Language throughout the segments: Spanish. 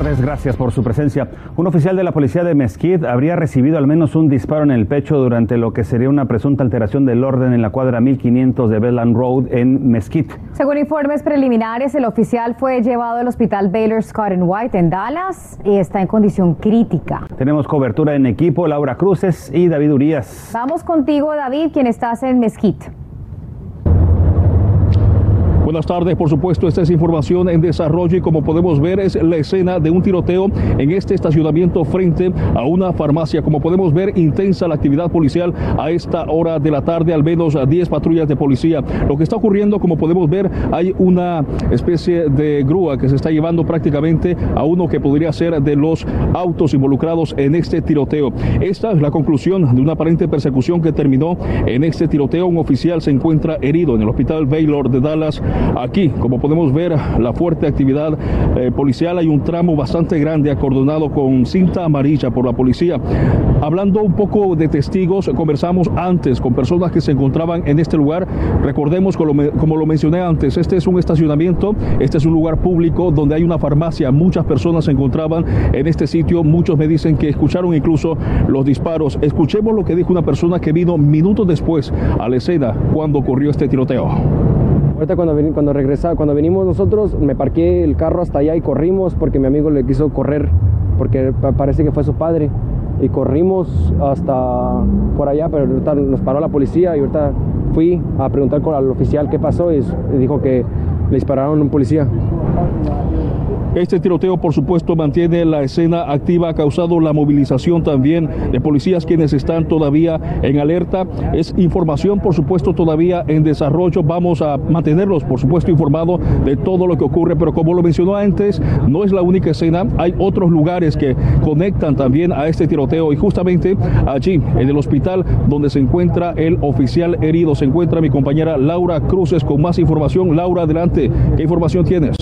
tardes, gracias por su presencia. Un oficial de la policía de Mesquite habría recibido al menos un disparo en el pecho durante lo que sería una presunta alteración del orden en la cuadra 1500 de Bedland Road en Mesquite. Según informes preliminares, el oficial fue llevado al hospital Baylor Scott White en Dallas y está en condición crítica. Tenemos cobertura en equipo, Laura Cruces y David Urias. Vamos contigo, David, quien estás en Mesquite. Buenas tardes, por supuesto, esta es información en desarrollo y como podemos ver es la escena de un tiroteo en este estacionamiento frente a una farmacia. Como podemos ver, intensa la actividad policial a esta hora de la tarde, al menos 10 patrullas de policía. Lo que está ocurriendo, como podemos ver, hay una especie de grúa que se está llevando prácticamente a uno que podría ser de los autos involucrados en este tiroteo. Esta es la conclusión de una aparente persecución que terminó en este tiroteo. Un oficial se encuentra herido en el hospital Baylor de Dallas Aquí, como podemos ver, la fuerte actividad eh, policial, hay un tramo bastante grande acordonado con cinta amarilla por la policía. Hablando un poco de testigos, conversamos antes con personas que se encontraban en este lugar. Recordemos, como lo mencioné antes, este es un estacionamiento, este es un lugar público donde hay una farmacia. Muchas personas se encontraban en este sitio. Muchos me dicen que escucharon incluso los disparos. Escuchemos lo que dijo una persona que vino minutos después a la escena cuando ocurrió este tiroteo. Ahorita cuando, cuando regresa, cuando venimos nosotros, me parqué el carro hasta allá y corrimos porque mi amigo le quiso correr, porque parece que fue su padre. Y corrimos hasta por allá, pero ahorita nos paró la policía y ahorita fui a preguntar con el oficial qué pasó y dijo que le dispararon a un policía. Este tiroteo, por supuesto, mantiene la escena activa, ha causado la movilización también de policías quienes están todavía en alerta. Es información, por supuesto, todavía en desarrollo. Vamos a mantenerlos, por supuesto, informados de todo lo que ocurre, pero como lo mencionó antes, no es la única escena. Hay otros lugares que conectan también a este tiroteo y justamente allí, en el hospital donde se encuentra el oficial herido, se encuentra mi compañera Laura Cruces con más información. Laura, adelante. ¿Qué información tienes?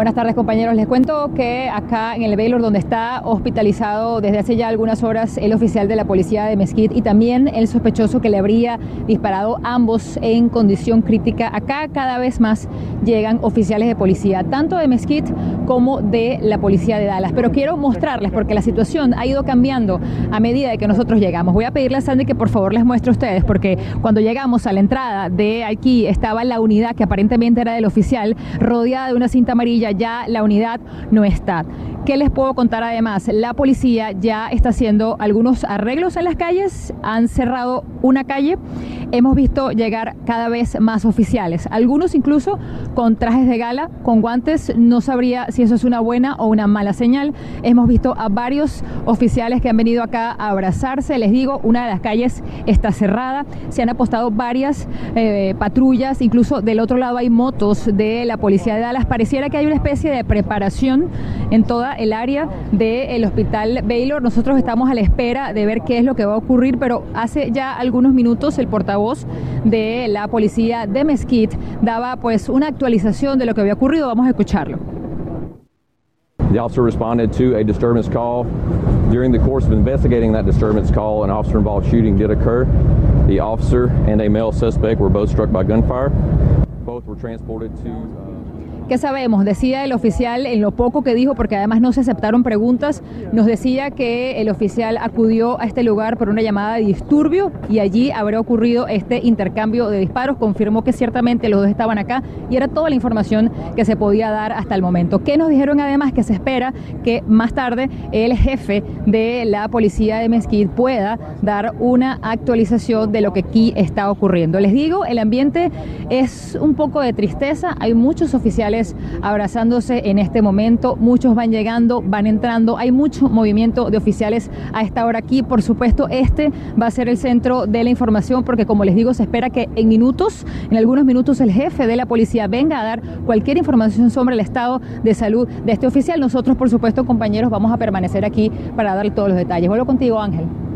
Buenas tardes compañeros, les cuento que acá en el Baylor donde está hospitalizado desde hace ya algunas horas el oficial de la policía de Mesquite y también el sospechoso que le habría disparado ambos en condición crítica, acá cada vez más llegan oficiales de policía, tanto de Mesquite como de la policía de Dallas. Pero quiero mostrarles porque la situación ha ido cambiando a medida de que nosotros llegamos. Voy a pedirle a Sandy que por favor les muestre a ustedes porque cuando llegamos a la entrada de aquí estaba la unidad que aparentemente era del oficial rodeada de una cinta amarilla ya la unidad no está. ¿Qué les puedo contar además? La policía ya está haciendo algunos arreglos en las calles, han cerrado una calle, hemos visto llegar cada vez más oficiales, algunos incluso con trajes de gala, con guantes, no sabría si eso es una buena o una mala señal. Hemos visto a varios oficiales que han venido acá a abrazarse, les digo, una de las calles está cerrada, se han apostado varias eh, patrullas, incluso del otro lado hay motos de la policía de Dallas, pareciera que hay una especie de preparación en toda el área del hospital Baylor. Nosotros estamos a la espera de ver qué es lo que va a ocurrir, pero hace ya algunos minutos el portavoz de la policía de Mesquite daba pues una actualización de lo que había ocurrido. Vamos a escucharlo. The officer responded to a disturbance call. During the course of investigating that disturbance call, an officer involved shooting did occur. The officer and a male suspect were both struck by gunfire. Both were transported to. Uh, ¿Qué sabemos? Decía el oficial en lo poco que dijo, porque además no se aceptaron preguntas, nos decía que el oficial acudió a este lugar por una llamada de disturbio y allí habría ocurrido este intercambio de disparos. Confirmó que ciertamente los dos estaban acá y era toda la información que se podía dar hasta el momento. ¿Qué nos dijeron además? Que se espera que más tarde el jefe de la policía de Mesquite pueda dar una actualización de lo que aquí está ocurriendo. Les digo, el ambiente es un poco de tristeza, hay muchos oficiales abrazándose en este momento. Muchos van llegando, van entrando. Hay mucho movimiento de oficiales a esta hora aquí. Por supuesto, este va a ser el centro de la información porque, como les digo, se espera que en minutos, en algunos minutos, el jefe de la policía venga a dar cualquier información sobre el estado de salud de este oficial. Nosotros, por supuesto, compañeros, vamos a permanecer aquí para darle todos los detalles. Vuelvo contigo, Ángel.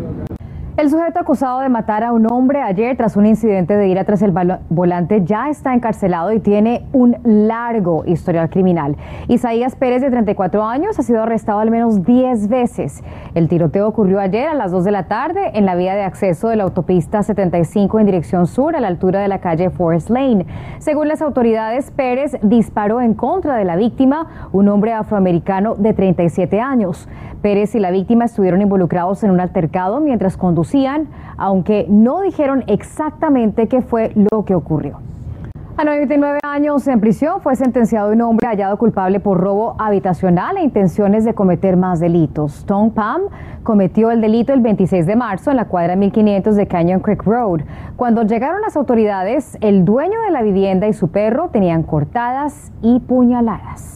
El sujeto acusado de matar a un hombre ayer tras un incidente de ira tras el volante ya está encarcelado y tiene un largo historial criminal. Isaías Pérez, de 34 años, ha sido arrestado al menos 10 veces. El tiroteo ocurrió ayer a las 2 de la tarde en la vía de acceso de la autopista 75 en dirección sur a la altura de la calle Forest Lane. Según las autoridades, Pérez disparó en contra de la víctima, un hombre afroamericano de 37 años. Pérez y la víctima estuvieron involucrados en un altercado mientras conducían, aunque no dijeron exactamente qué fue lo que ocurrió. A 99 años en prisión fue sentenciado un hombre hallado culpable por robo habitacional e intenciones de cometer más delitos. Tom Pam cometió el delito el 26 de marzo en la cuadra 1500 de Canyon Creek Road. Cuando llegaron las autoridades, el dueño de la vivienda y su perro tenían cortadas y puñaladas.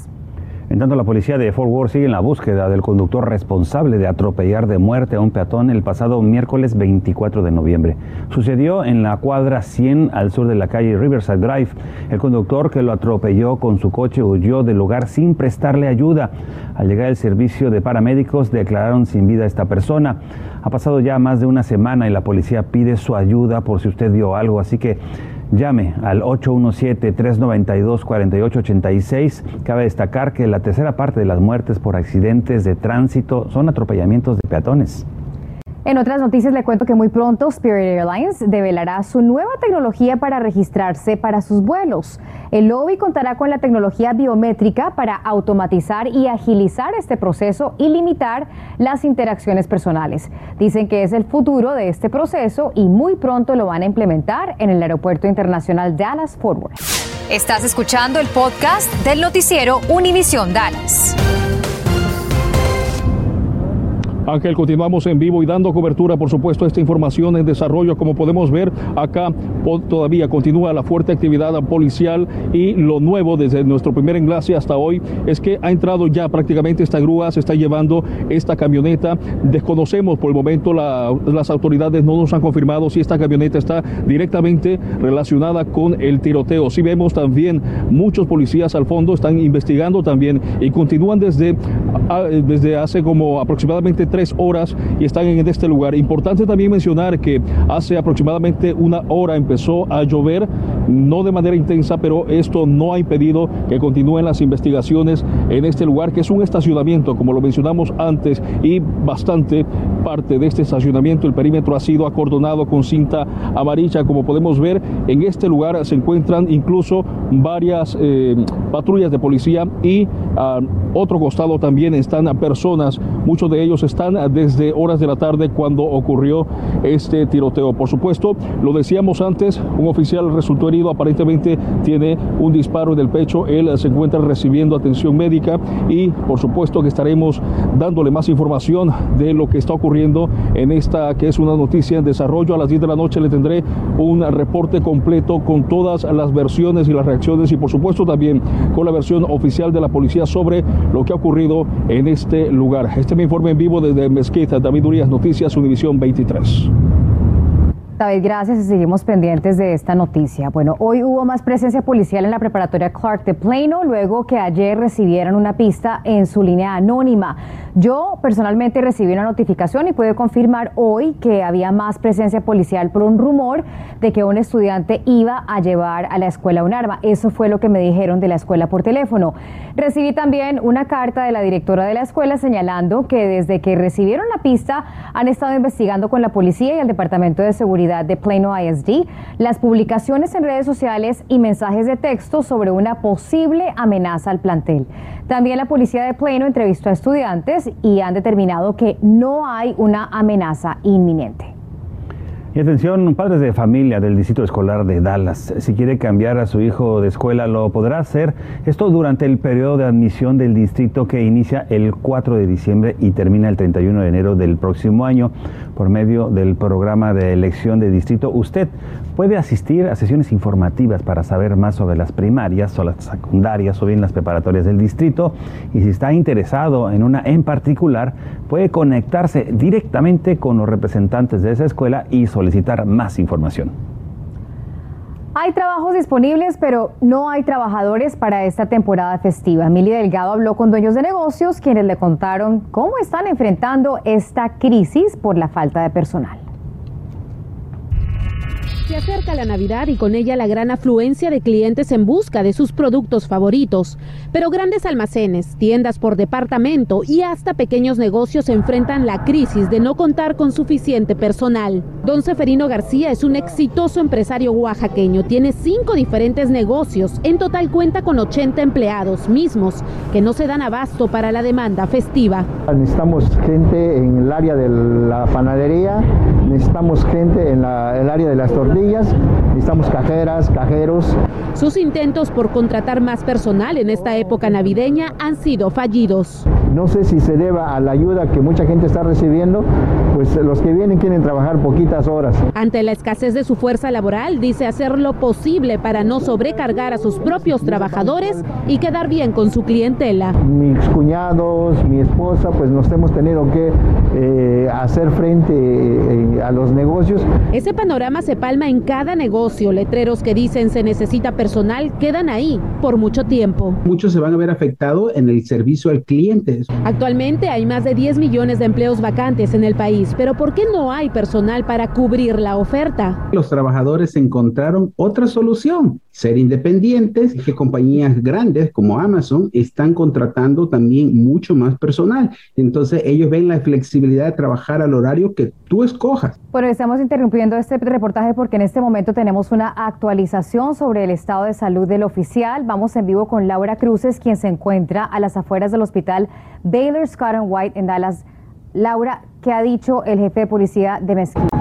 En tanto, la policía de Fort Worth sigue en la búsqueda del conductor responsable de atropellar de muerte a un peatón el pasado miércoles 24 de noviembre. Sucedió en la cuadra 100 al sur de la calle Riverside Drive. El conductor que lo atropelló con su coche huyó del lugar sin prestarle ayuda. Al llegar el servicio de paramédicos declararon sin vida a esta persona. Ha pasado ya más de una semana y la policía pide su ayuda por si usted vio algo, así que Llame al 817-392-4886. Cabe destacar que la tercera parte de las muertes por accidentes de tránsito son atropellamientos de peatones. En otras noticias le cuento que muy pronto Spirit Airlines develará su nueva tecnología para registrarse para sus vuelos. El lobby contará con la tecnología biométrica para automatizar y agilizar este proceso y limitar las interacciones personales. Dicen que es el futuro de este proceso y muy pronto lo van a implementar en el Aeropuerto Internacional Dallas Fort Worth. Estás escuchando el podcast del noticiero Univisión Dallas. Ángel, continuamos en vivo y dando cobertura, por supuesto, a esta información en desarrollo. Como podemos ver, acá todavía continúa la fuerte actividad policial y lo nuevo desde nuestro primer enlace hasta hoy es que ha entrado ya prácticamente esta grúa, se está llevando esta camioneta. Desconocemos por el momento, las autoridades no nos han confirmado si esta camioneta está directamente relacionada con el tiroteo. Si vemos también muchos policías al fondo están investigando también y continúan desde, desde hace como aproximadamente tres horas y están en este lugar. Importante también mencionar que hace aproximadamente una hora empezó a llover, no de manera intensa, pero esto no ha impedido que continúen las investigaciones en este lugar, que es un estacionamiento, como lo mencionamos antes, y bastante parte de este estacionamiento, el perímetro ha sido acordonado con cinta amarilla, como podemos ver, en este lugar se encuentran incluso varias eh, patrullas de policía y a otro costado también están personas, muchos de ellos están desde horas de la tarde cuando ocurrió este tiroteo. Por supuesto, lo decíamos antes, un oficial resultó herido, aparentemente tiene un disparo en el pecho, él se encuentra recibiendo atención médica y por supuesto que estaremos dándole más información de lo que está ocurriendo en esta que es una noticia en desarrollo. A las 10 de la noche le tendré un reporte completo con todas las versiones y las reacciones y por supuesto también con la versión oficial de la policía sobre lo que ha ocurrido en este lugar. Este es mi informe en vivo desde de Mezquita, David Urias, Noticias, Univisión 23. David, gracias y seguimos pendientes de esta noticia. Bueno, hoy hubo más presencia policial en la preparatoria Clark de Plano luego que ayer recibieron una pista en su línea anónima. Yo personalmente recibí una notificación y pude confirmar hoy que había más presencia policial por un rumor de que un estudiante iba a llevar a la escuela un arma. Eso fue lo que me dijeron de la escuela por teléfono. Recibí también una carta de la directora de la escuela señalando que desde que recibieron la pista han estado investigando con la policía y el Departamento de Seguridad de Plano ISD, las publicaciones en redes sociales y mensajes de texto sobre una posible amenaza al plantel. También la policía de Plano entrevistó a estudiantes y han determinado que no hay una amenaza inminente. Y atención, padres de familia del Distrito Escolar de Dallas, si quiere cambiar a su hijo de escuela lo podrá hacer. Esto durante el periodo de admisión del distrito que inicia el 4 de diciembre y termina el 31 de enero del próximo año por medio del programa de elección de distrito. Usted puede asistir a sesiones informativas para saber más sobre las primarias o las secundarias o bien las preparatorias del distrito. Y si está interesado en una en particular, puede conectarse directamente con los representantes de esa escuela y solicitar más información. Hay trabajos disponibles, pero no hay trabajadores para esta temporada festiva. Mili Delgado habló con dueños de negocios, quienes le contaron cómo están enfrentando esta crisis por la falta de personal. Acerca la Navidad y con ella la gran afluencia de clientes en busca de sus productos favoritos. Pero grandes almacenes, tiendas por departamento y hasta pequeños negocios enfrentan la crisis de no contar con suficiente personal. Don Seferino García es un exitoso empresario oaxaqueño. Tiene cinco diferentes negocios. En total cuenta con 80 empleados mismos que no se dan abasto para la demanda festiva. Necesitamos gente en el área de la panadería, necesitamos gente en el área de las tortillas, necesitamos cajeras, cajeros. Sus intentos por contratar más personal en esta época navideña han sido fallidos. No sé si se deba a la ayuda que mucha gente está recibiendo, pues los que vienen quieren trabajar poquitas horas. Ante la escasez de su fuerza laboral, dice hacer lo posible para no sobrecargar a sus propios trabajadores y quedar bien con su clientela. Mis cuñados, mi esposa, pues nos hemos tenido que eh, hacer frente eh, a los negocios. Ese panorama se palma en cada negocio. Letreros que dicen se necesita personal quedan ahí por mucho tiempo. Muchos se van a ver afectados en el servicio al cliente. Actualmente hay más de 10 millones de empleos vacantes en el país, pero ¿por qué no hay personal para cubrir la oferta? Los trabajadores encontraron otra solución, ser independientes, que compañías grandes como Amazon están contratando también mucho más personal. Entonces ellos ven la flexibilidad de trabajar al horario que tú escojas. Bueno, estamos interrumpiendo este reportaje porque en este momento tenemos una actualización sobre el estado de salud del oficial. Vamos en vivo con Laura Cruces, quien se encuentra a las afueras del hospital Baylor Scott and White en Dallas. Laura, ¿qué ha dicho el jefe de policía de Mesquite?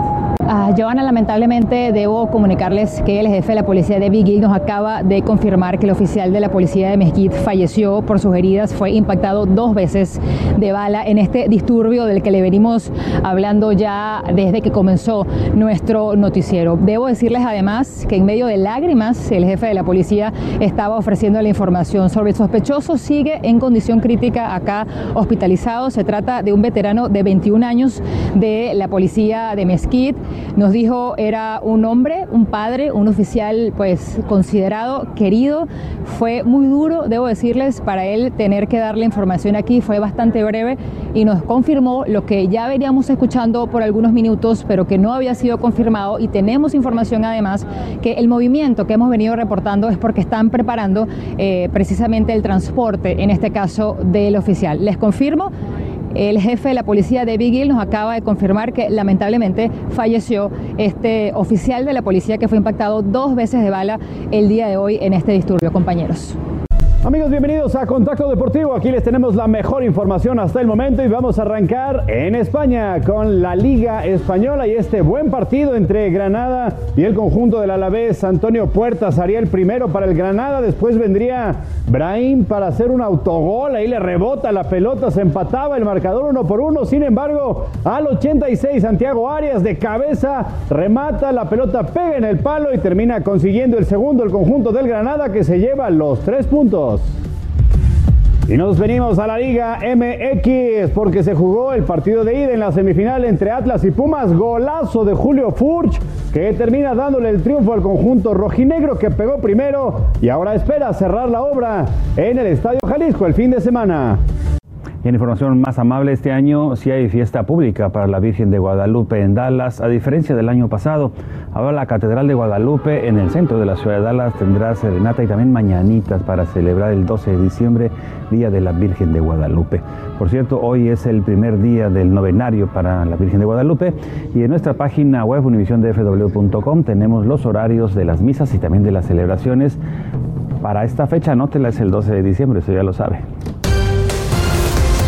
Ah, Joana, lamentablemente debo comunicarles que el jefe de la policía de Big nos acaba de confirmar que el oficial de la policía de Mesquite falleció por sus heridas, fue impactado dos veces de bala en este disturbio del que le venimos hablando ya desde que comenzó nuestro noticiero. Debo decirles además que en medio de lágrimas el jefe de la policía estaba ofreciendo la información sobre el sospechoso, sigue en condición crítica acá hospitalizado. Se trata de un veterano de 21 años de la policía de Mesquite nos dijo era un hombre, un padre, un oficial pues considerado, querido. Fue muy duro, debo decirles, para él tener que darle información aquí, fue bastante breve y nos confirmó lo que ya veníamos escuchando por algunos minutos, pero que no había sido confirmado y tenemos información además que el movimiento que hemos venido reportando es porque están preparando eh, precisamente el transporte, en este caso del oficial. Les confirmo el jefe de la policía de Big nos acaba de confirmar que lamentablemente falleció este oficial de la policía que fue impactado dos veces de bala el día de hoy en este disturbio, compañeros. Amigos, bienvenidos a Contacto Deportivo. Aquí les tenemos la mejor información hasta el momento y vamos a arrancar en España con la Liga Española y este buen partido entre Granada y el conjunto del Alavés. Antonio Puertas haría el primero para el Granada, después vendría Brahim para hacer un autogol, ahí le rebota la pelota, se empataba el marcador uno por uno. Sin embargo, al 86 Santiago Arias de cabeza remata, la pelota pega en el palo y termina consiguiendo el segundo el conjunto del Granada que se lleva los tres puntos. Y nos venimos a la Liga MX porque se jugó el partido de ida en la semifinal entre Atlas y Pumas. Golazo de Julio Furch que termina dándole el triunfo al conjunto rojinegro que pegó primero y ahora espera cerrar la obra en el Estadio Jalisco el fin de semana. En información más amable, este año sí hay fiesta pública para la Virgen de Guadalupe en Dallas, a diferencia del año pasado. Ahora la Catedral de Guadalupe en el centro de la ciudad de Dallas tendrá serenata y también mañanitas para celebrar el 12 de diciembre, Día de la Virgen de Guadalupe. Por cierto, hoy es el primer día del novenario para la Virgen de Guadalupe y en nuestra página web univisiondfw.com tenemos los horarios de las misas y también de las celebraciones. Para esta fecha, anótela, es el 12 de diciembre, eso ya lo sabe.